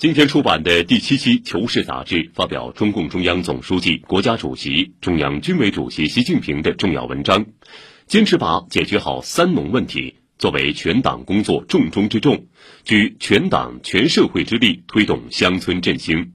今天出版的第七期求是杂志发表中共中央总书记国家主席中央军委主席习近平的重要文章坚持把解决好三农问题作为全党工作重中之重举全党全社会之力推动乡村振兴。